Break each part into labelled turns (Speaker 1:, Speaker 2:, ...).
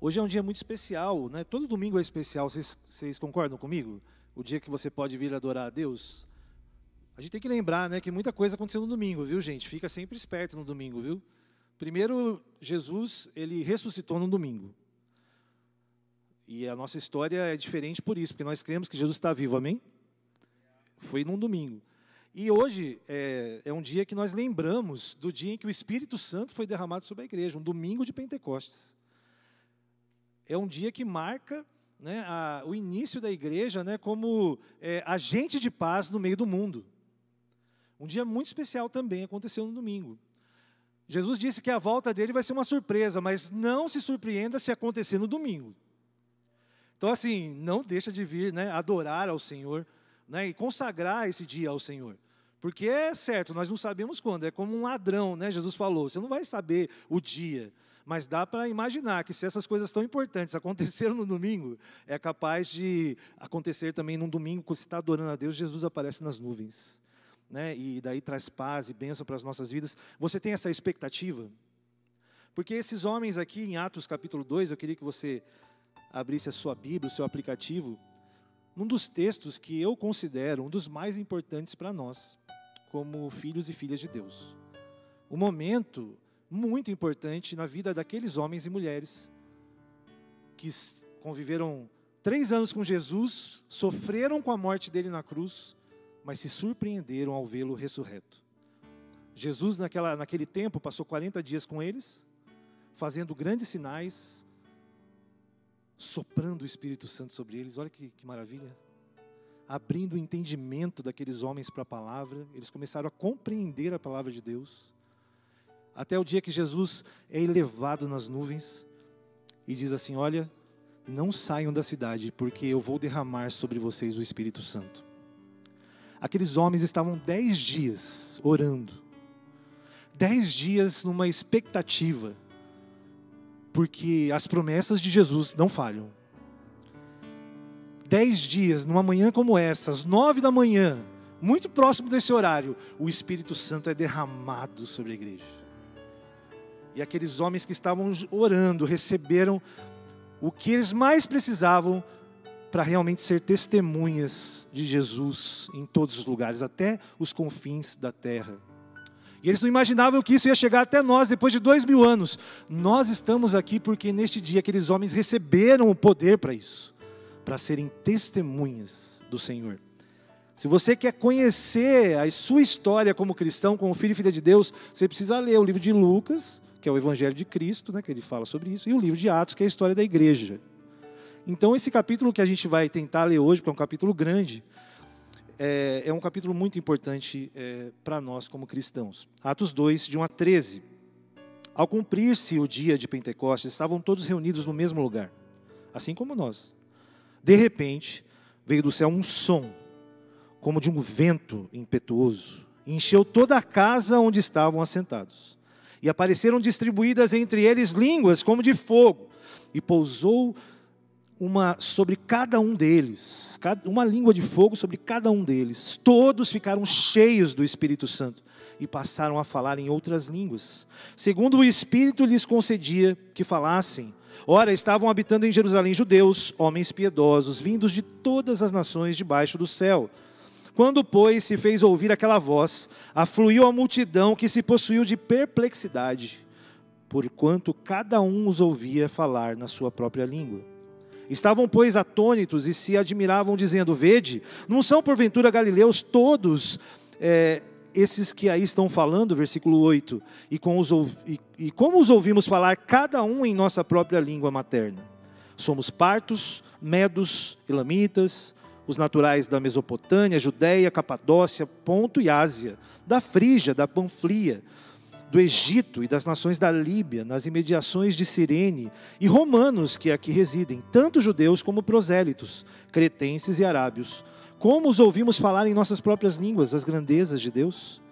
Speaker 1: Hoje é um dia muito especial, né? Todo domingo é especial, vocês, vocês concordam comigo? O dia que você pode vir adorar a Deus. A gente tem que lembrar, né, que muita coisa aconteceu no domingo, viu, gente? Fica sempre esperto no domingo, viu? Primeiro, Jesus, ele ressuscitou no domingo. E a nossa história é diferente por isso, porque nós cremos que Jesus está vivo, amém? Foi num domingo. E hoje é, é, um dia que nós lembramos do dia em que o Espírito Santo foi derramado sobre a igreja, um domingo de Pentecostes. É um dia que marca né, a, o início da igreja né, como é, agente de paz no meio do mundo. Um dia muito especial também aconteceu no domingo. Jesus disse que a volta dele vai ser uma surpresa, mas não se surpreenda se acontecer no domingo. Então, assim, não deixa de vir né, adorar ao Senhor né, e consagrar esse dia ao Senhor. Porque é certo, nós não sabemos quando, é como um ladrão, né? Jesus falou, você não vai saber o dia, mas dá para imaginar que se essas coisas tão importantes aconteceram no domingo, é capaz de acontecer também num domingo, quando você está adorando a Deus, Jesus aparece nas nuvens. Né? E daí traz paz e bênção para as nossas vidas. Você tem essa expectativa? Porque esses homens aqui em Atos capítulo 2, eu queria que você abrisse a sua Bíblia, o seu aplicativo, num dos textos que eu considero um dos mais importantes para nós como filhos e filhas de Deus. Um momento muito importante na vida daqueles homens e mulheres que conviveram três anos com Jesus, sofreram com a morte dele na cruz, mas se surpreenderam ao vê-lo ressurreto. Jesus, naquela, naquele tempo, passou 40 dias com eles, fazendo grandes sinais, soprando o Espírito Santo sobre eles. Olha que, que maravilha abrindo o entendimento daqueles homens para a palavra, eles começaram a compreender a palavra de Deus. Até o dia que Jesus é elevado nas nuvens e diz assim: Olha, não saiam da cidade, porque eu vou derramar sobre vocês o Espírito Santo. Aqueles homens estavam dez dias orando, dez dias numa expectativa, porque as promessas de Jesus não falham dez dias, numa manhã como essa, às nove da manhã, muito próximo desse horário, o Espírito Santo é derramado sobre a igreja. E aqueles homens que estavam orando receberam o que eles mais precisavam para realmente ser testemunhas de Jesus em todos os lugares, até os confins da terra. E eles não imaginavam que isso ia chegar até nós depois de dois mil anos. Nós estamos aqui porque neste dia aqueles homens receberam o poder para isso para serem testemunhas do Senhor. Se você quer conhecer a sua história como cristão, como filho e filha de Deus, você precisa ler o livro de Lucas, que é o Evangelho de Cristo, né, que ele fala sobre isso, e o livro de Atos, que é a história da igreja. Então, esse capítulo que a gente vai tentar ler hoje, porque é um capítulo grande, é, é um capítulo muito importante é, para nós como cristãos. Atos 2, de 1 a 13. Ao cumprir-se o dia de Pentecostes, estavam todos reunidos no mesmo lugar, assim como nós. De repente, veio do céu um som, como de um vento impetuoso, e encheu toda a casa onde estavam assentados. E apareceram distribuídas entre eles línguas como de fogo, e pousou uma sobre cada um deles, uma língua de fogo sobre cada um deles. Todos ficaram cheios do Espírito Santo e passaram a falar em outras línguas, segundo o Espírito lhes concedia que falassem. Ora, estavam habitando em Jerusalém judeus, homens piedosos, vindos de todas as nações debaixo do céu. Quando, pois, se fez ouvir aquela voz, afluiu a multidão que se possuiu de perplexidade, porquanto cada um os ouvia falar na sua própria língua. Estavam, pois, atônitos e se admiravam, dizendo: Vede, não são porventura galileus todos é, esses que aí estão falando, versículo 8, e, com os, e, e como os ouvimos falar, cada um em nossa própria língua materna. Somos partos, medos, elamitas, os naturais da Mesopotâmia, Judéia, Capadócia, Ponto e Ásia, da Frígia, da Panflia, do Egito e das nações da Líbia, nas imediações de Cirene, e romanos que aqui residem, tanto judeus como prosélitos, cretenses e arábios como os ouvimos falar em nossas próprias línguas as grandezas de Deus?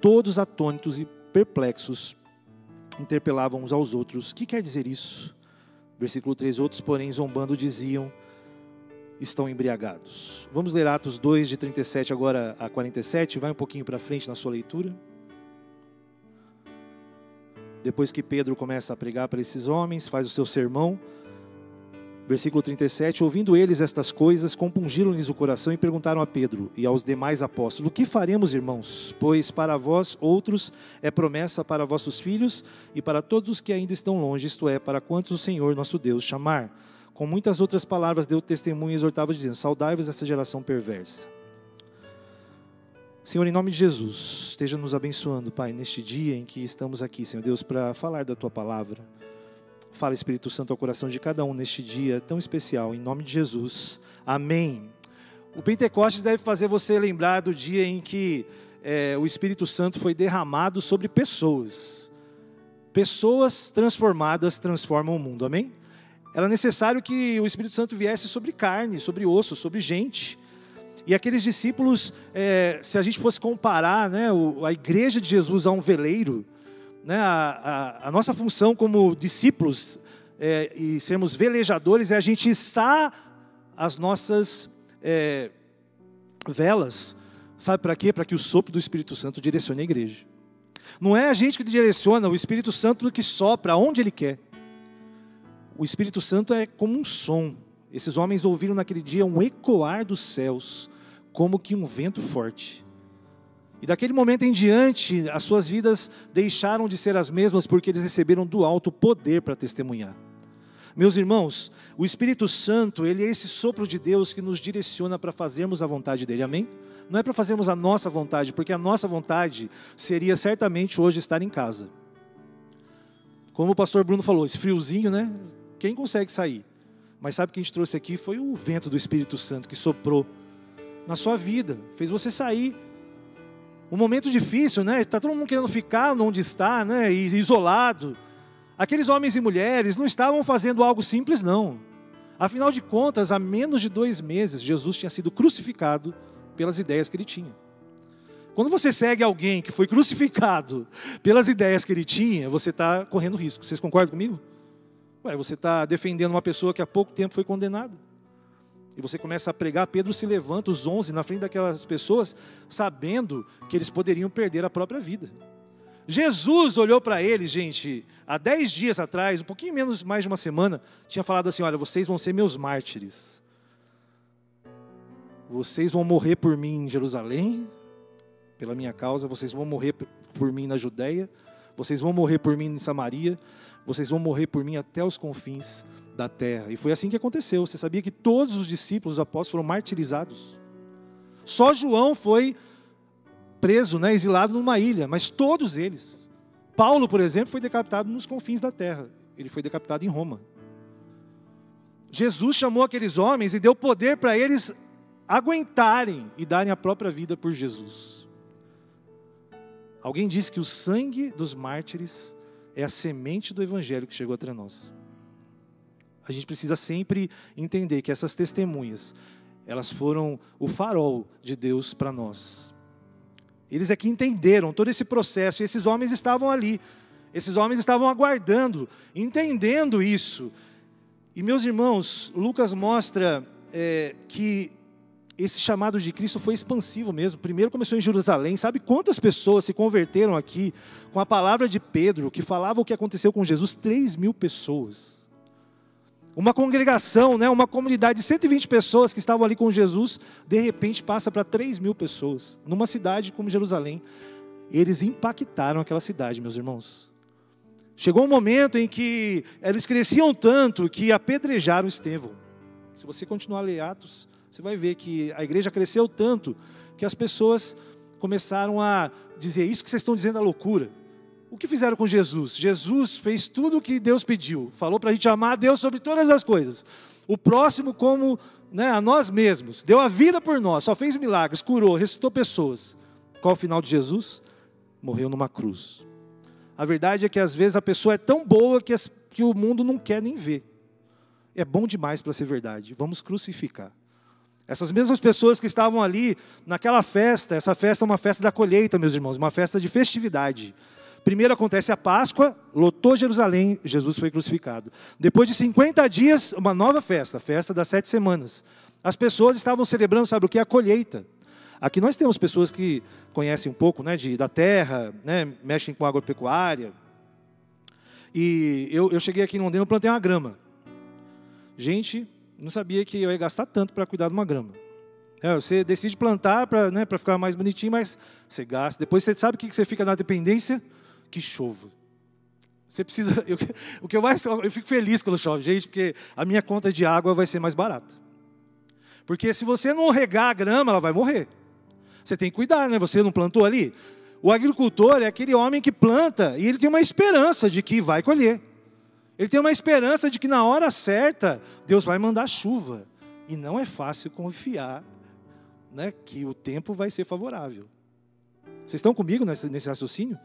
Speaker 1: Todos atônitos e perplexos interpelavam uns aos outros: que quer dizer isso? Versículo 3: Outros, porém, zombando, diziam: Estão embriagados. Vamos ler Atos 2, de 37 agora a 47. Vai um pouquinho para frente na sua leitura. Depois que Pedro começa a pregar para esses homens, faz o seu sermão, Versículo 37: Ouvindo eles estas coisas, compungiram-lhes o coração e perguntaram a Pedro e aos demais apóstolos: O que faremos, irmãos? Pois para vós outros é promessa para vossos filhos e para todos os que ainda estão longe, isto é, para quantos o Senhor nosso Deus chamar. Com muitas outras palavras deu testemunho e exortava, dizendo: Saudai-vos essa geração perversa. Senhor, em nome de Jesus, esteja nos abençoando, Pai, neste dia em que estamos aqui, Senhor Deus, para falar da tua palavra. Fala, Espírito Santo, ao coração de cada um neste dia tão especial, em nome de Jesus. Amém. O Pentecostes deve fazer você lembrar do dia em que é, o Espírito Santo foi derramado sobre pessoas. Pessoas transformadas transformam o mundo, amém? Era necessário que o Espírito Santo viesse sobre carne, sobre osso, sobre gente. E aqueles discípulos, é, se a gente fosse comparar né, a igreja de Jesus a um veleiro, né, a, a, a, nossa função como discípulos é, e sermos velejadores é a gente içar as nossas é, velas. Sabe para quê? Para que o sopro do Espírito Santo direcione a igreja. Não é a gente que direciona, o Espírito Santo que sopra onde ele quer. O Espírito Santo é como um som. Esses homens ouviram naquele dia um ecoar dos céus, como que um vento forte. E daquele momento em diante, as suas vidas deixaram de ser as mesmas porque eles receberam do alto poder para testemunhar. Meus irmãos, o Espírito Santo, ele é esse sopro de Deus que nos direciona para fazermos a vontade dele. Amém? Não é para fazermos a nossa vontade, porque a nossa vontade seria certamente hoje estar em casa. Como o pastor Bruno falou, esse friozinho, né? Quem consegue sair? Mas sabe o que a gente trouxe aqui foi o vento do Espírito Santo que soprou na sua vida, fez você sair um momento difícil, né? Está todo mundo querendo ficar onde está, né? Isolado. Aqueles homens e mulheres não estavam fazendo algo simples, não. Afinal de contas, há menos de dois meses, Jesus tinha sido crucificado pelas ideias que ele tinha. Quando você segue alguém que foi crucificado pelas ideias que ele tinha, você está correndo risco. Vocês concordam comigo? Ué, você está defendendo uma pessoa que há pouco tempo foi condenada. E você começa a pregar, Pedro se levanta, os onze, na frente daquelas pessoas, sabendo que eles poderiam perder a própria vida. Jesus olhou para eles, gente, há dez dias atrás, um pouquinho menos, mais de uma semana, tinha falado assim: Olha, vocês vão ser meus mártires. Vocês vão morrer por mim em Jerusalém, pela minha causa, vocês vão morrer por mim na Judéia, vocês vão morrer por mim em Samaria, vocês vão morrer por mim até os confins da terra. E foi assim que aconteceu. Você sabia que todos os discípulos, os apóstolos, foram martirizados? Só João foi preso, né, exilado numa ilha, mas todos eles. Paulo, por exemplo, foi decapitado nos confins da terra. Ele foi decapitado em Roma. Jesus chamou aqueles homens e deu poder para eles aguentarem e darem a própria vida por Jesus. Alguém disse que o sangue dos mártires é a semente do evangelho que chegou até nós. A gente precisa sempre entender que essas testemunhas, elas foram o farol de Deus para nós. Eles é que entenderam todo esse processo e esses homens estavam ali. Esses homens estavam aguardando, entendendo isso. E meus irmãos, Lucas mostra é, que esse chamado de Cristo foi expansivo mesmo. Primeiro começou em Jerusalém. Sabe quantas pessoas se converteram aqui com a palavra de Pedro, que falava o que aconteceu com Jesus? Três mil pessoas. Uma congregação, né, uma comunidade de 120 pessoas que estavam ali com Jesus, de repente passa para 3 mil pessoas, numa cidade como Jerusalém. Eles impactaram aquela cidade, meus irmãos. Chegou um momento em que eles cresciam tanto que apedrejaram Estevão. Se você continuar a ler Atos, você vai ver que a igreja cresceu tanto que as pessoas começaram a dizer: Isso que vocês estão dizendo é loucura. O que fizeram com Jesus? Jesus fez tudo o que Deus pediu. Falou para a gente amar a Deus sobre todas as coisas. O próximo como né, a nós mesmos. Deu a vida por nós. Só fez milagres, curou, ressuscitou pessoas. Qual o final de Jesus? Morreu numa cruz. A verdade é que às vezes a pessoa é tão boa que, as, que o mundo não quer nem ver. É bom demais para ser verdade. Vamos crucificar. Essas mesmas pessoas que estavam ali naquela festa, essa festa é uma festa da colheita, meus irmãos, uma festa de festividade. Primeiro acontece a Páscoa, lotou Jerusalém, Jesus foi crucificado. Depois de 50 dias, uma nova festa, a festa das sete semanas. As pessoas estavam celebrando, sabe o que? A colheita. Aqui nós temos pessoas que conhecem um pouco né, de, da terra, né, mexem com agropecuária. E eu, eu cheguei aqui em Londrina, plantei uma grama. Gente, não sabia que eu ia gastar tanto para cuidar de uma grama. É, você decide plantar para né, ficar mais bonitinho, mas você gasta. Depois você sabe o que você fica na dependência? Que chova. Você precisa. Eu, o que eu mais. Eu fico feliz quando chove, gente, porque a minha conta de água vai ser mais barata. Porque se você não regar a grama, ela vai morrer. Você tem que cuidar, né? Você não plantou ali? O agricultor é aquele homem que planta e ele tem uma esperança de que vai colher. Ele tem uma esperança de que na hora certa Deus vai mandar chuva. E não é fácil confiar né, que o tempo vai ser favorável. Vocês estão comigo nesse, nesse raciocínio?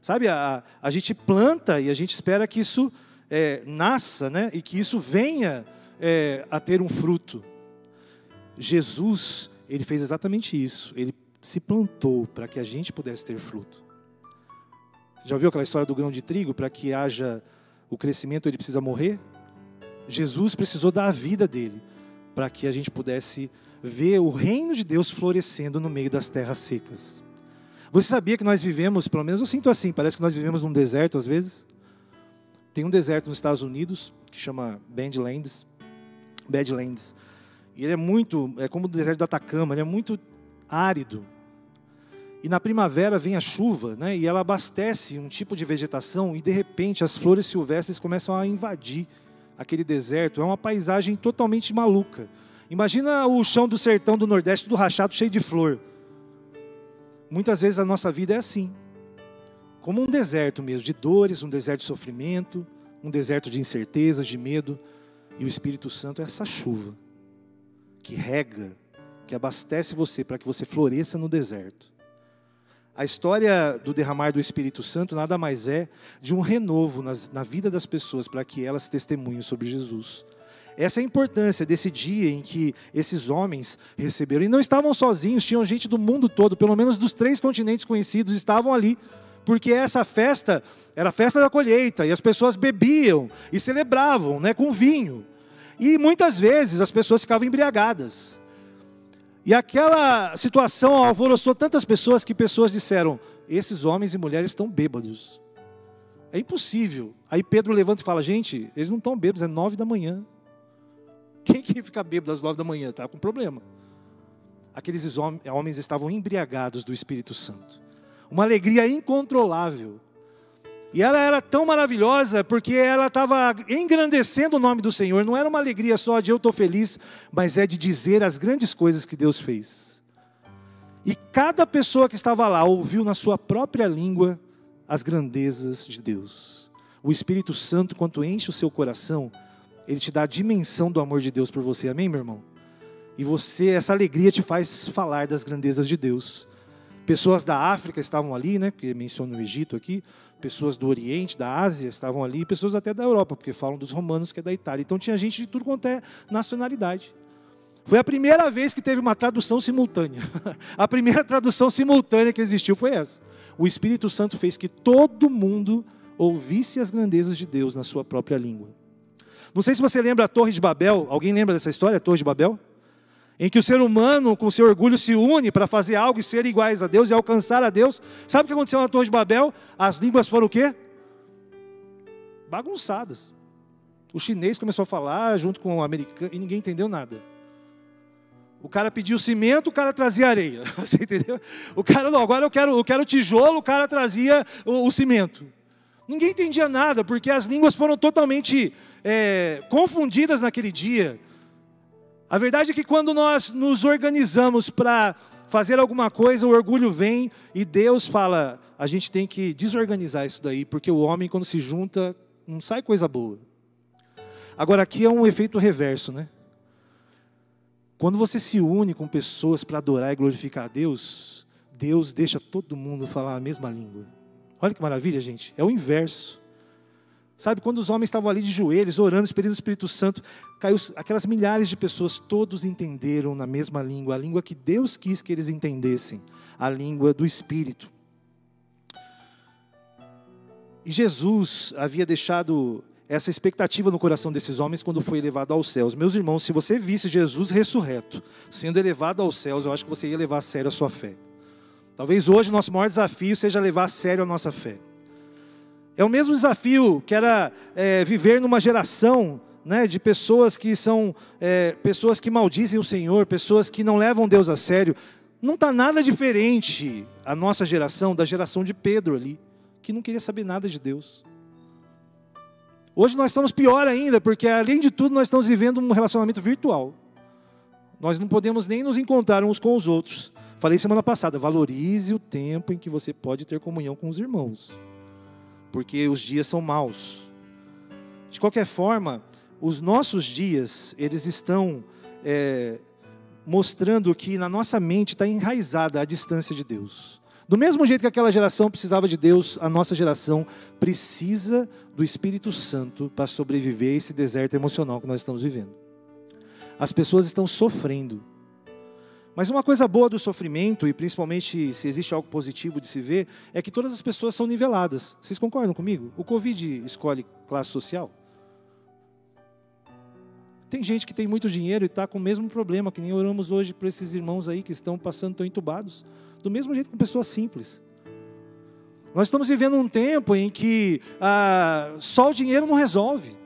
Speaker 1: Sabe, a, a gente planta e a gente espera que isso é, nasça né, e que isso venha é, a ter um fruto. Jesus, ele fez exatamente isso. Ele se plantou para que a gente pudesse ter fruto. Você já ouviu aquela história do grão de trigo? Para que haja o crescimento, ele precisa morrer? Jesus precisou dar a vida dele para que a gente pudesse ver o reino de Deus florescendo no meio das terras secas. Você sabia que nós vivemos, pelo menos eu sinto assim, parece que nós vivemos num deserto às vezes? Tem um deserto nos Estados Unidos que chama Badlands, Badlands. E ele é muito, é como o deserto do Atacama, ele é muito árido. E na primavera vem a chuva, né, e ela abastece um tipo de vegetação e de repente as flores silvestres começam a invadir aquele deserto. É uma paisagem totalmente maluca. Imagina o chão do sertão do Nordeste do Rachado cheio de flor. Muitas vezes a nossa vida é assim. Como um deserto mesmo, de dores, um deserto de sofrimento, um deserto de incertezas, de medo. E o Espírito Santo é essa chuva que rega, que abastece você para que você floresça no deserto. A história do derramar do Espírito Santo nada mais é de um renovo nas, na vida das pessoas para que elas testemunhem sobre Jesus. Essa é a importância desse dia em que esses homens receberam. E não estavam sozinhos, tinham gente do mundo todo, pelo menos dos três continentes conhecidos, estavam ali. Porque essa festa era a festa da colheita, e as pessoas bebiam e celebravam né, com vinho. E muitas vezes as pessoas ficavam embriagadas. E aquela situação alvoroçou tantas pessoas que pessoas disseram: esses homens e mulheres estão bêbados. É impossível. Aí Pedro levanta e fala: gente, eles não estão bêbados, é nove da manhã. Quem que fica bêbado às nove da manhã? Está com problema. Aqueles homens estavam embriagados do Espírito Santo. Uma alegria incontrolável. E ela era tão maravilhosa porque ela estava engrandecendo o nome do Senhor. Não era uma alegria só de eu estou feliz, mas é de dizer as grandes coisas que Deus fez. E cada pessoa que estava lá ouviu na sua própria língua as grandezas de Deus. O Espírito Santo, quando enche o seu coração, ele te dá a dimensão do amor de Deus por você. Amém, meu irmão? E você, essa alegria te faz falar das grandezas de Deus. Pessoas da África estavam ali, né? Que menciona o Egito aqui. Pessoas do Oriente, da Ásia estavam ali. Pessoas até da Europa, porque falam dos romanos, que é da Itália. Então tinha gente de tudo quanto é nacionalidade. Foi a primeira vez que teve uma tradução simultânea. a primeira tradução simultânea que existiu foi essa. O Espírito Santo fez que todo mundo ouvisse as grandezas de Deus na sua própria língua. Não sei se você lembra a Torre de Babel. Alguém lembra dessa história, a Torre de Babel? Em que o ser humano, com seu orgulho, se une para fazer algo e ser iguais a Deus e alcançar a Deus. Sabe o que aconteceu na Torre de Babel? As línguas foram o quê? Bagunçadas. O chinês começou a falar junto com o americano e ninguém entendeu nada. O cara pediu cimento, o cara trazia areia. Você entendeu? O cara, não, agora eu quero, eu quero tijolo, o cara trazia o, o cimento. Ninguém entendia nada, porque as línguas foram totalmente é, confundidas naquele dia. A verdade é que quando nós nos organizamos para fazer alguma coisa, o orgulho vem e Deus fala: a gente tem que desorganizar isso daí, porque o homem, quando se junta, não sai coisa boa. Agora, aqui é um efeito reverso, né? Quando você se une com pessoas para adorar e glorificar a Deus, Deus deixa todo mundo falar a mesma língua. Olha que maravilha, gente. É o inverso. Sabe, quando os homens estavam ali de joelhos, orando, esperando o Espírito Santo, caiu aquelas milhares de pessoas, todos entenderam na mesma língua, a língua que Deus quis que eles entendessem, a língua do Espírito. E Jesus havia deixado essa expectativa no coração desses homens quando foi elevado aos céus. Meus irmãos, se você visse Jesus ressurreto, sendo elevado aos céus, eu acho que você ia levar a sério a sua fé. Talvez hoje o nosso maior desafio seja levar a sério a nossa fé. É o mesmo desafio que era é, viver numa geração né, de pessoas que são é, pessoas que maldizem o Senhor, pessoas que não levam Deus a sério. Não está nada diferente a nossa geração da geração de Pedro ali, que não queria saber nada de Deus. Hoje nós estamos pior ainda, porque além de tudo nós estamos vivendo um relacionamento virtual. Nós não podemos nem nos encontrar uns com os outros. Falei semana passada, valorize o tempo em que você pode ter comunhão com os irmãos, porque os dias são maus. De qualquer forma, os nossos dias, eles estão é, mostrando que na nossa mente está enraizada a distância de Deus. Do mesmo jeito que aquela geração precisava de Deus, a nossa geração precisa do Espírito Santo para sobreviver a esse deserto emocional que nós estamos vivendo. As pessoas estão sofrendo. Mas uma coisa boa do sofrimento, e principalmente se existe algo positivo de se ver, é que todas as pessoas são niveladas. Vocês concordam comigo? O Covid escolhe classe social? Tem gente que tem muito dinheiro e está com o mesmo problema, que nem oramos hoje para esses irmãos aí que estão passando, estão entubados. Do mesmo jeito com pessoas simples. Nós estamos vivendo um tempo em que ah, só o dinheiro não resolve.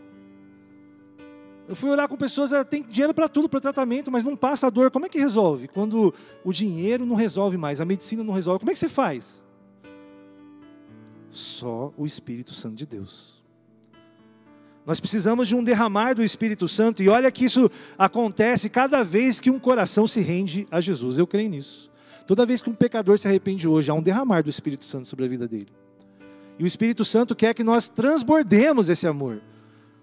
Speaker 1: Eu fui orar com pessoas, ah, tem dinheiro para tudo, para tratamento, mas não passa a dor. Como é que resolve? Quando o dinheiro não resolve mais, a medicina não resolve, como é que você faz? Só o Espírito Santo de Deus. Nós precisamos de um derramar do Espírito Santo, e olha que isso acontece cada vez que um coração se rende a Jesus. Eu creio nisso. Toda vez que um pecador se arrepende hoje, há um derramar do Espírito Santo sobre a vida dele. E o Espírito Santo quer que nós transbordemos esse amor.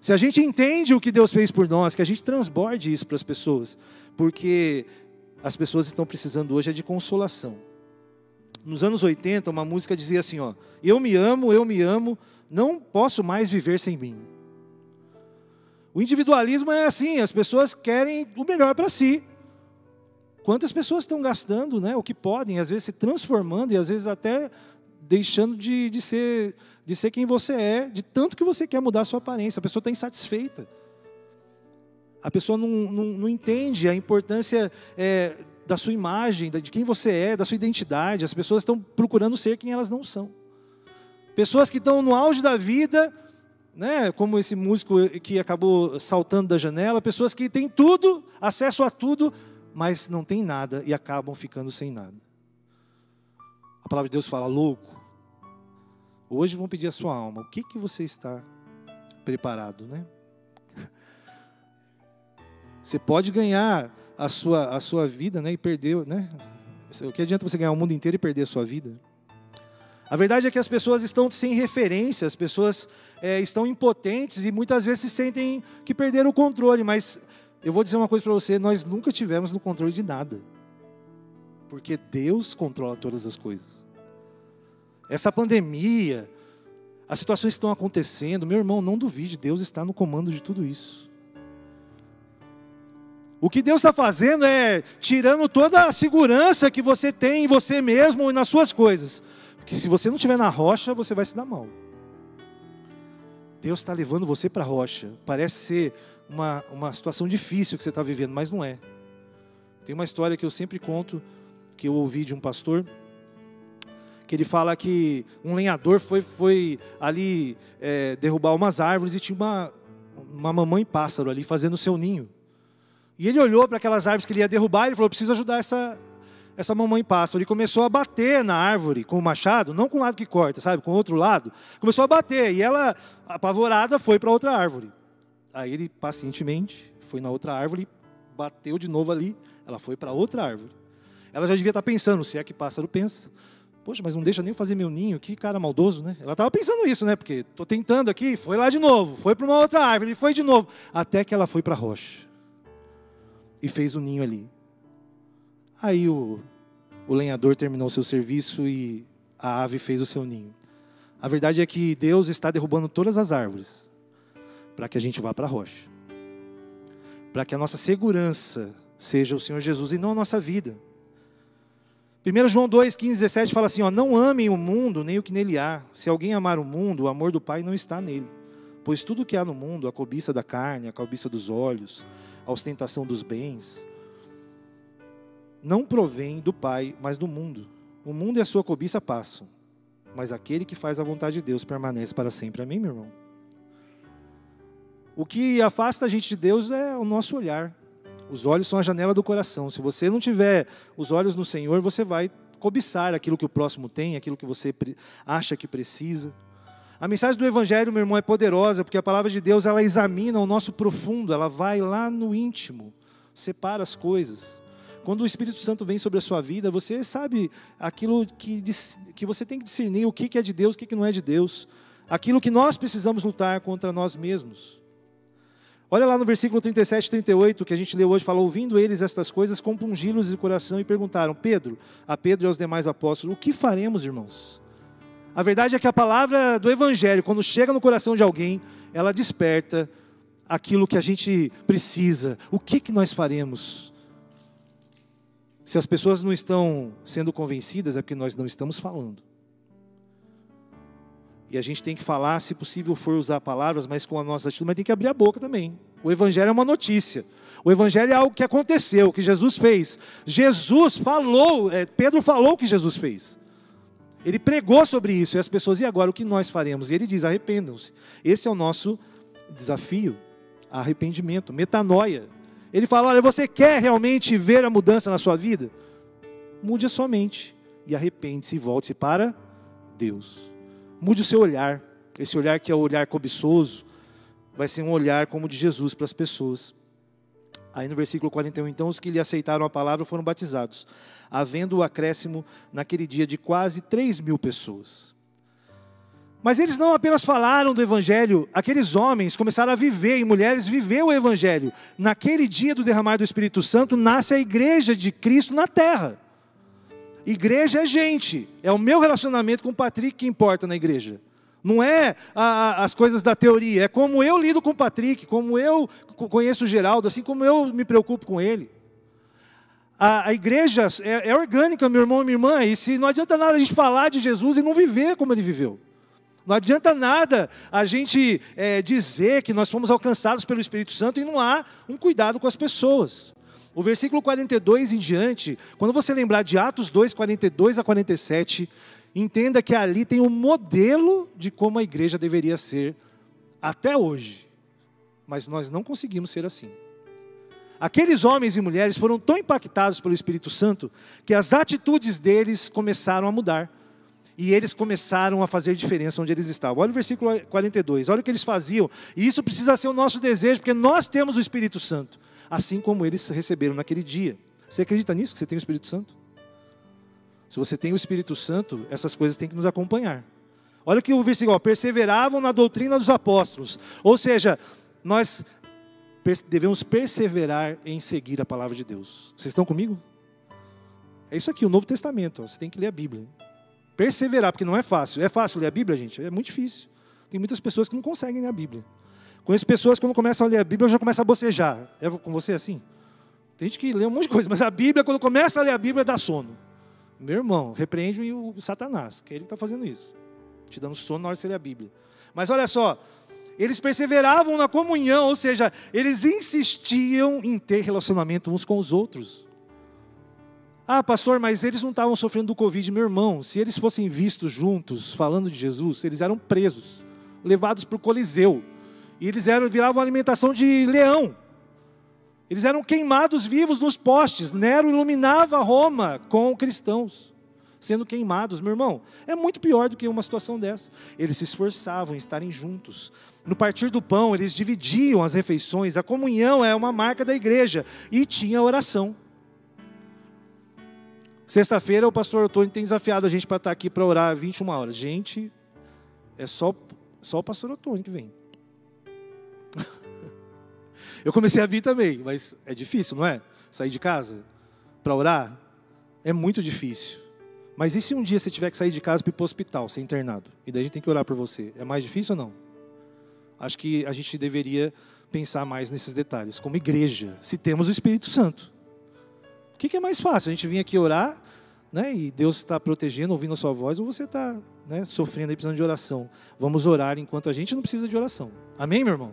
Speaker 1: Se a gente entende o que Deus fez por nós, que a gente transborde isso para as pessoas, porque as pessoas estão precisando hoje é de consolação. Nos anos 80, uma música dizia assim, ó: "Eu me amo, eu me amo, não posso mais viver sem mim". O individualismo é assim, as pessoas querem o melhor para si. Quantas pessoas estão gastando né, o que podem, às vezes se transformando e às vezes até deixando de, de, ser, de ser quem você é, de tanto que você quer mudar a sua aparência. A pessoa está insatisfeita. A pessoa não, não, não entende a importância é, da sua imagem, de quem você é, da sua identidade. As pessoas estão procurando ser quem elas não são. Pessoas que estão no auge da vida né, como esse músico que acabou saltando da janela, pessoas que têm tudo, acesso a tudo, mas não têm nada e acabam ficando sem nada. Palavra de Deus fala, louco, hoje vão pedir a sua alma, o que, que você está preparado, né? Você pode ganhar a sua, a sua vida né, e perder, né? O que adianta você ganhar o mundo inteiro e perder a sua vida? A verdade é que as pessoas estão sem referência, as pessoas é, estão impotentes e muitas vezes se sentem que perderam o controle. Mas eu vou dizer uma coisa para você: nós nunca tivemos no controle de nada, porque Deus controla todas as coisas. Essa pandemia, as situações que estão acontecendo, meu irmão, não duvide, Deus está no comando de tudo isso. O que Deus está fazendo é tirando toda a segurança que você tem em você mesmo e nas suas coisas que se você não estiver na rocha, você vai se dar mal. Deus está levando você para a rocha. Parece ser uma, uma situação difícil que você está vivendo, mas não é. Tem uma história que eu sempre conto, que eu ouvi de um pastor, que ele fala que um lenhador foi, foi ali é, derrubar umas árvores e tinha uma, uma mamãe pássaro ali fazendo o seu ninho. E ele olhou para aquelas árvores que ele ia derrubar e falou: preciso ajudar essa, essa mamãe pássaro, ele começou a bater na árvore com o machado, não com o lado que corta, sabe, com o outro lado. Começou a bater e ela, apavorada, foi para outra árvore. Aí ele pacientemente foi na outra árvore, bateu de novo ali, ela foi para outra árvore. Ela já devia estar pensando, se é que pássaro pensa. Poxa, mas não deixa nem fazer meu ninho, que cara maldoso, né? Ela estava pensando isso, né? Porque estou tentando aqui, foi lá de novo, foi para uma outra árvore, foi de novo, até que ela foi para a rocha e fez o ninho ali. Aí o, o lenhador terminou seu serviço e a ave fez o seu ninho. A verdade é que Deus está derrubando todas as árvores para que a gente vá para a rocha. Para que a nossa segurança seja o Senhor Jesus e não a nossa vida. 1 João 2, 15, 17 fala assim: ó, Não amem o mundo nem o que nele há. Se alguém amar o mundo, o amor do Pai não está nele. Pois tudo que há no mundo, a cobiça da carne, a cobiça dos olhos, a ostentação dos bens, não provém do Pai, mas do mundo. O mundo e a sua cobiça passam, mas aquele que faz a vontade de Deus permanece para sempre. Amém, meu irmão? O que afasta a gente de Deus é o nosso olhar. Os olhos são a janela do coração. Se você não tiver os olhos no Senhor, você vai cobiçar aquilo que o próximo tem, aquilo que você acha que precisa. A mensagem do Evangelho, meu irmão, é poderosa, porque a palavra de Deus ela examina o nosso profundo, ela vai lá no íntimo, separa as coisas. Quando o Espírito Santo vem sobre a sua vida, você sabe aquilo que, que você tem que discernir, o que é de Deus, o que não é de Deus. Aquilo que nós precisamos lutar contra nós mesmos. Olha lá no versículo 37 e 38, que a gente leu hoje, fala, ouvindo eles estas coisas, compungiram-lhes de coração e perguntaram, Pedro, a Pedro e aos demais apóstolos, o que faremos, irmãos? A verdade é que a palavra do Evangelho, quando chega no coração de alguém, ela desperta aquilo que a gente precisa. O que, que nós faremos? Se as pessoas não estão sendo convencidas, é porque nós não estamos falando. E a gente tem que falar, se possível for usar palavras, mas com a nossa atitude, mas tem que abrir a boca também. O Evangelho é uma notícia. O Evangelho é algo que aconteceu, que Jesus fez. Jesus falou, é, Pedro falou que Jesus fez. Ele pregou sobre isso, e as pessoas, e agora o que nós faremos? E ele diz: arrependam-se. Esse é o nosso desafio: arrependimento, metanoia. Ele fala: olha, você quer realmente ver a mudança na sua vida? Mude a sua mente e arrepende-se e volte-se para Deus. Mude o seu olhar, esse olhar que é o olhar cobiçoso, vai ser um olhar como o de Jesus para as pessoas. Aí no versículo 41, então os que lhe aceitaram a palavra foram batizados havendo o acréscimo naquele dia de quase 3 mil pessoas. Mas eles não apenas falaram do Evangelho, aqueles homens começaram a viver, e mulheres viver o Evangelho. Naquele dia do derramar do Espírito Santo, nasce a igreja de Cristo na terra. Igreja é gente, é o meu relacionamento com o Patrick que importa na igreja. Não é a, a, as coisas da teoria, é como eu lido com o Patrick, como eu conheço o Geraldo, assim como eu me preocupo com ele. A, a igreja é, é, orgânica, meu irmão e minha irmã, e se não adianta nada a gente falar de Jesus e não viver como ele viveu. Não adianta nada a gente é, dizer que nós fomos alcançados pelo Espírito Santo e não há um cuidado com as pessoas. O versículo 42 em diante, quando você lembrar de Atos 2, 42 a 47, entenda que ali tem um modelo de como a igreja deveria ser até hoje. Mas nós não conseguimos ser assim. Aqueles homens e mulheres foram tão impactados pelo Espírito Santo que as atitudes deles começaram a mudar. E eles começaram a fazer diferença onde eles estavam. Olha o versículo 42, olha o que eles faziam. E isso precisa ser o nosso desejo, porque nós temos o Espírito Santo, assim como eles receberam naquele dia. Você acredita nisso, que você tem o Espírito Santo? Se você tem o Espírito Santo, essas coisas têm que nos acompanhar. Olha que o versículo, ó, perseveravam na doutrina dos apóstolos. Ou seja, nós devemos perseverar em seguir a palavra de Deus. Vocês estão comigo? É isso aqui, o Novo Testamento. Ó, você tem que ler a Bíblia. Perseverar, porque não é fácil. É fácil ler a Bíblia, gente? É muito difícil. Tem muitas pessoas que não conseguem ler a Bíblia. Conheço pessoas que quando começam a ler a Bíblia já começam a bocejar. É com você assim? Tem gente que lê um monte de coisa, mas a Bíblia, quando começa a ler a Bíblia, dá sono. Meu irmão, repreende o Satanás, que é ele que está fazendo isso. Te dando sono na hora de você ler a Bíblia. Mas olha só, eles perseveravam na comunhão, ou seja, eles insistiam em ter relacionamento uns com os outros. Ah, pastor, mas eles não estavam sofrendo do Covid, meu irmão. Se eles fossem vistos juntos, falando de Jesus, eles eram presos, levados para o Coliseu. E eles eram, viravam alimentação de leão. Eles eram queimados vivos nos postes. Nero iluminava Roma com cristãos sendo queimados. Meu irmão, é muito pior do que uma situação dessa. Eles se esforçavam em estarem juntos. No partir do pão, eles dividiam as refeições. A comunhão é uma marca da igreja. E tinha oração. Sexta-feira, o pastor Antônio tem desafiado a gente para estar aqui para orar 21 horas. Gente, é só, só o pastor Antônio que vem. Eu comecei a vir também, mas é difícil, não é? Sair de casa para orar é muito difícil. Mas e se um dia você tiver que sair de casa para ir para o hospital, ser internado? E daí a gente tem que orar por você. É mais difícil ou não? Acho que a gente deveria pensar mais nesses detalhes. Como igreja, se temos o Espírito Santo. O que, é mais fácil? A gente vir aqui orar, né, e Deus está protegendo, ouvindo a sua voz, ou você está né, sofrendo e precisando de oração? Vamos orar enquanto a gente não precisa de oração. Amém, meu irmão?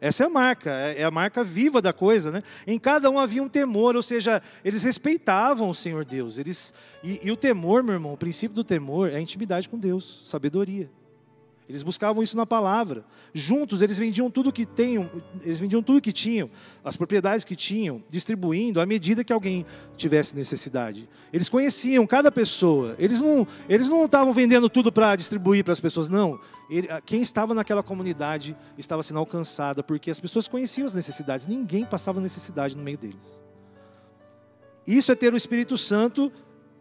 Speaker 1: Essa é a marca, é, é a marca viva da coisa, né? Em cada um havia um temor, ou seja, eles respeitavam o Senhor Deus. Eles, e, e o temor, meu irmão, o princípio do temor é a intimidade com Deus, sabedoria. Eles buscavam isso na palavra. Juntos eles vendiam tudo que tinham, eles vendiam tudo que tinham, as propriedades que tinham, distribuindo à medida que alguém tivesse necessidade. Eles conheciam cada pessoa. Eles não, eles não estavam vendendo tudo para distribuir para as pessoas, não. Ele, quem estava naquela comunidade estava sendo alcançada porque as pessoas conheciam as necessidades. Ninguém passava necessidade no meio deles. Isso é ter o Espírito Santo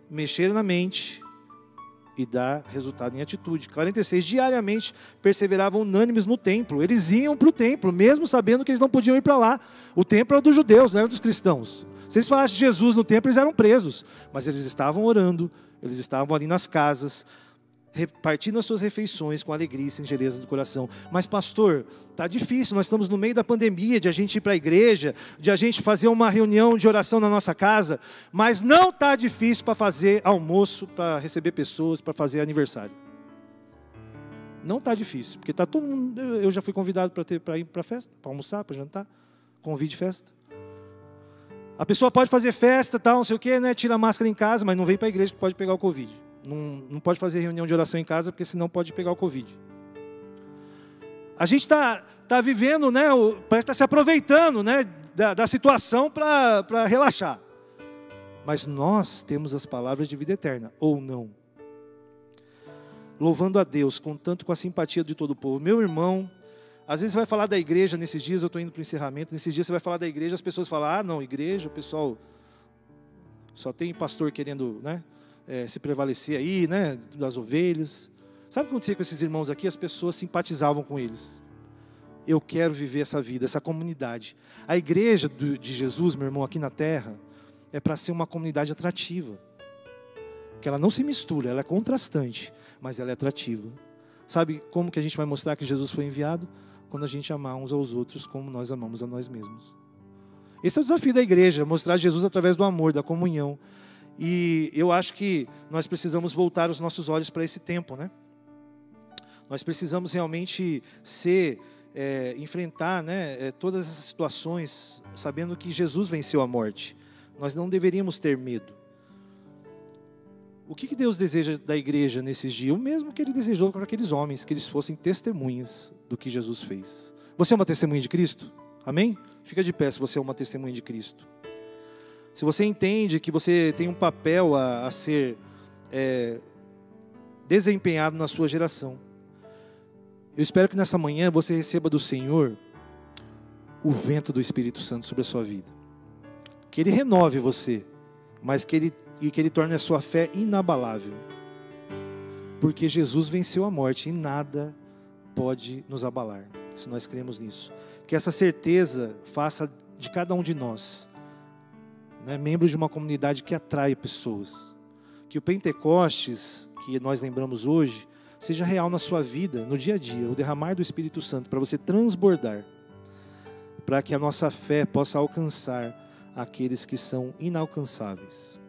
Speaker 1: mexer na mente, e dá resultado em atitude. 46. Diariamente perseveravam unânimes no templo. Eles iam para o templo, mesmo sabendo que eles não podiam ir para lá. O templo era dos judeus, não era dos cristãos. Se eles falassem de Jesus no templo, eles eram presos. Mas eles estavam orando, eles estavam ali nas casas, repartindo as suas refeições com alegria e singeleza do coração. Mas, pastor, está difícil, nós estamos no meio da pandemia, de a gente ir para a igreja, de a gente fazer uma reunião de oração na nossa casa, mas não está difícil para fazer almoço, para receber pessoas, para fazer aniversário. Não está difícil, porque está todo mundo. Eu já fui convidado para ir para festa, para almoçar, para jantar, convide festa. A pessoa pode fazer festa, tal, não sei o quê, né? Tira a máscara em casa, mas não vem para a igreja que pode pegar o Covid. Não, não pode fazer reunião de oração em casa, porque senão pode pegar o Covid. A gente está tá vivendo, né, parece estar tá se aproveitando né, da, da situação para relaxar. Mas nós temos as palavras de vida eterna, ou não. Louvando a Deus, contanto com a simpatia de todo o povo. Meu irmão, às vezes você vai falar da igreja, nesses dias eu estou indo para o encerramento, nesses dias você vai falar da igreja, as pessoas falam, ah, não, igreja, o pessoal só tem pastor querendo, né? É, se prevalecer aí, né, das ovelhas. Sabe o que acontecia com esses irmãos aqui? As pessoas simpatizavam com eles. Eu quero viver essa vida, essa comunidade. A igreja de Jesus, meu irmão, aqui na terra, é para ser uma comunidade atrativa. Que ela não se mistura, ela é contrastante, mas ela é atrativa. Sabe como que a gente vai mostrar que Jesus foi enviado? Quando a gente amar uns aos outros como nós amamos a nós mesmos. Esse é o desafio da igreja, mostrar Jesus através do amor, da comunhão. E eu acho que nós precisamos voltar os nossos olhos para esse tempo, né? Nós precisamos realmente ser, é, enfrentar né, é, todas essas situações, sabendo que Jesus venceu a morte. Nós não deveríamos ter medo. O que, que Deus deseja da igreja nesses dias? O mesmo que Ele desejou para aqueles homens, que eles fossem testemunhas do que Jesus fez. Você é uma testemunha de Cristo? Amém? Fica de pé se você é uma testemunha de Cristo se você entende que você tem um papel a, a ser é, desempenhado na sua geração, eu espero que nessa manhã você receba do Senhor o vento do Espírito Santo sobre a sua vida. Que Ele renove você, mas que Ele, e que Ele torne a sua fé inabalável. Porque Jesus venceu a morte e nada pode nos abalar, se nós cremos nisso. Que essa certeza faça de cada um de nós né, membros de uma comunidade que atrai pessoas. Que o Pentecostes, que nós lembramos hoje, seja real na sua vida, no dia a dia, o derramar do Espírito Santo, para você transbordar, para que a nossa fé possa alcançar aqueles que são inalcançáveis.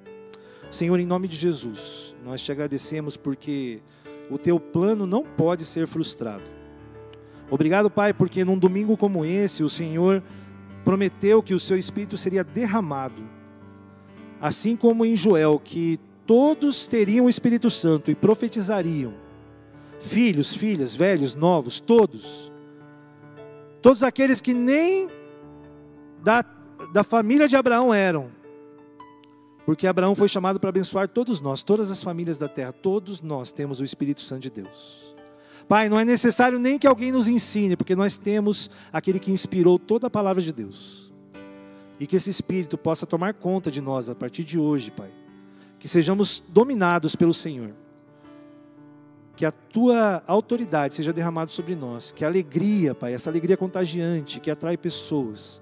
Speaker 1: Senhor, em nome de Jesus, nós te agradecemos porque o teu plano não pode ser frustrado. Obrigado, Pai, porque num domingo como esse, o Senhor prometeu que o seu Espírito seria derramado assim como em Joel, que todos teriam o Espírito Santo e profetizariam. Filhos, filhas, velhos, novos, todos. Todos aqueles que nem da, da família de Abraão eram. Porque Abraão foi chamado para abençoar todos nós, todas as famílias da terra, todos nós temos o Espírito Santo de Deus. Pai, não é necessário nem que alguém nos ensine, porque nós temos aquele que inspirou toda a palavra de Deus. E que esse Espírito possa tomar conta de nós a partir de hoje, Pai. Que sejamos dominados pelo Senhor. Que a tua autoridade seja derramada sobre nós. Que a alegria, Pai, essa alegria contagiante que atrai pessoas,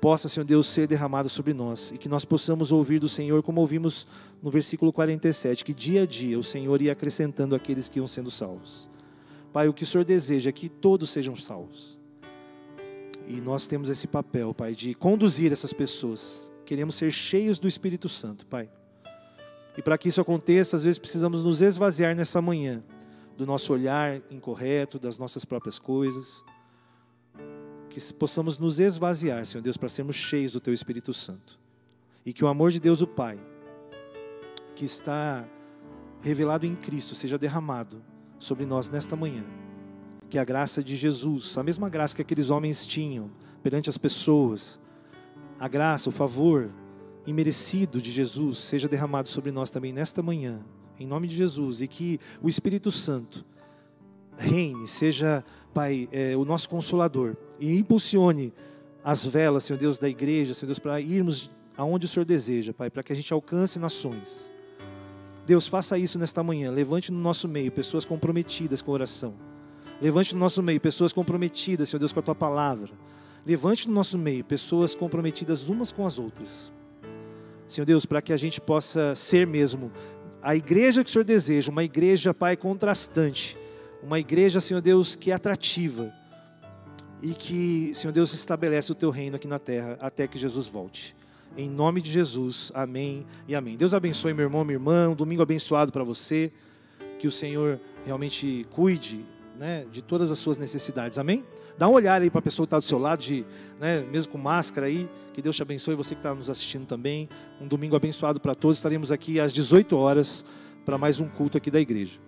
Speaker 1: possa, Senhor Deus, ser derramada sobre nós. E que nós possamos ouvir do Senhor, como ouvimos no versículo 47, que dia a dia o Senhor ia acrescentando aqueles que iam sendo salvos. Pai, o que o Senhor deseja é que todos sejam salvos. E nós temos esse papel, Pai, de conduzir essas pessoas. Queremos ser cheios do Espírito Santo, Pai. E para que isso aconteça, às vezes precisamos nos esvaziar nessa manhã do nosso olhar incorreto, das nossas próprias coisas. que possamos nos esvaziar, Senhor Deus, para sermos cheios do Teu Espírito Santo. E que o amor de Deus, o Pai, que está revelado em Cristo, seja derramado sobre nós nesta manhã. Que a graça de Jesus, a mesma graça que aqueles homens tinham perante as pessoas, a graça, o favor imerecido de Jesus, seja derramado sobre nós também nesta manhã, em nome de Jesus, e que o Espírito Santo reine, seja, Pai, é, o nosso consolador e impulsione as velas, Senhor Deus, da igreja, Senhor Deus, para irmos aonde o Senhor deseja, Pai, para que a gente alcance nações. Deus, faça isso nesta manhã. Levante no nosso meio pessoas comprometidas com oração. Levante no nosso meio pessoas comprometidas, Senhor Deus, com a tua palavra. Levante no nosso meio pessoas comprometidas umas com as outras. Senhor Deus, para que a gente possa ser mesmo a igreja que o Senhor deseja, uma igreja, Pai, contrastante, uma igreja, Senhor Deus, que é atrativa e que, Senhor Deus, estabelece o teu reino aqui na terra até que Jesus volte. Em nome de Jesus, amém e amém. Deus abençoe meu irmão, minha irmã. Um domingo abençoado para você. Que o Senhor realmente cuide né, de todas as suas necessidades. Amém? Dá uma olhada aí para a pessoa que está do seu lado, de, né, mesmo com máscara aí. Que Deus te abençoe. Você que está nos assistindo também. Um domingo abençoado para todos. Estaremos aqui às 18 horas para mais um culto aqui da igreja.